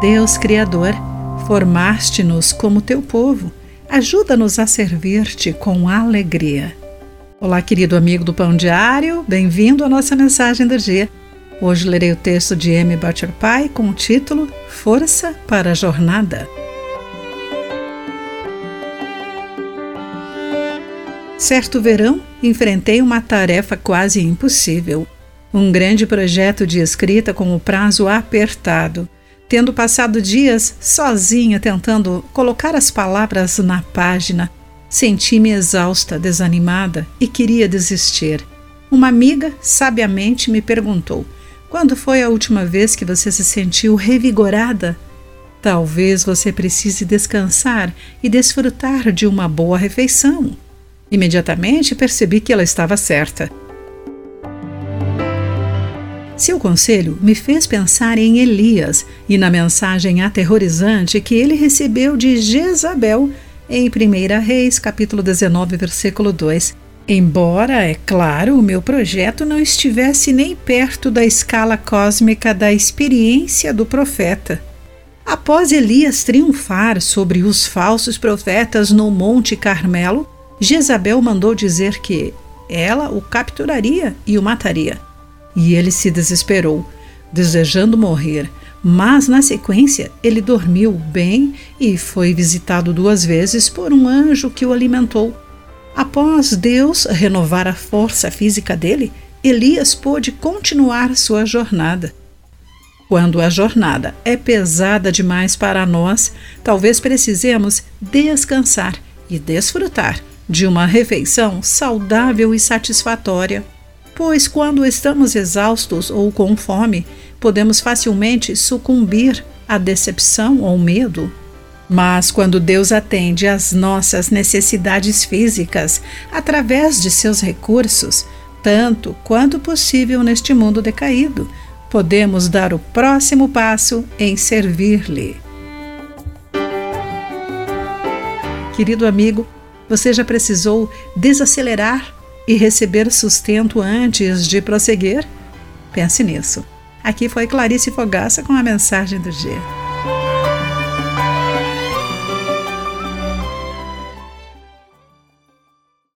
Deus Criador, formaste-nos como teu povo, ajuda-nos a servir-te com alegria. Olá, querido amigo do Pão Diário, bem-vindo à nossa mensagem do dia. Hoje lerei o texto de M. Butcher Pai com o título Força para a Jornada. Certo verão, enfrentei uma tarefa quase impossível. Um grande projeto de escrita com o prazo apertado. Tendo passado dias sozinha tentando colocar as palavras na página, senti-me exausta, desanimada e queria desistir. Uma amiga sabiamente me perguntou: Quando foi a última vez que você se sentiu revigorada? Talvez você precise descansar e desfrutar de uma boa refeição. Imediatamente percebi que ela estava certa. Seu conselho me fez pensar em Elias e na mensagem aterrorizante que ele recebeu de Jezabel em 1 Reis, capítulo 19, versículo 2. Embora, é claro, o meu projeto não estivesse nem perto da escala cósmica da experiência do profeta. Após Elias triunfar sobre os falsos profetas no Monte Carmelo, Jezabel mandou dizer que ela o capturaria e o mataria. E ele se desesperou, desejando morrer, mas na sequência ele dormiu bem e foi visitado duas vezes por um anjo que o alimentou. Após Deus renovar a força física dele, Elias pôde continuar sua jornada. Quando a jornada é pesada demais para nós, talvez precisemos descansar e desfrutar de uma refeição saudável e satisfatória. Pois, quando estamos exaustos ou com fome, podemos facilmente sucumbir à decepção ou medo. Mas quando Deus atende às nossas necessidades físicas através de seus recursos, tanto quanto possível neste mundo decaído, podemos dar o próximo passo em servir-lhe. Querido amigo, você já precisou desacelerar e receber sustento antes de prosseguir? Pense nisso. Aqui foi Clarice Fogaça com a mensagem do dia.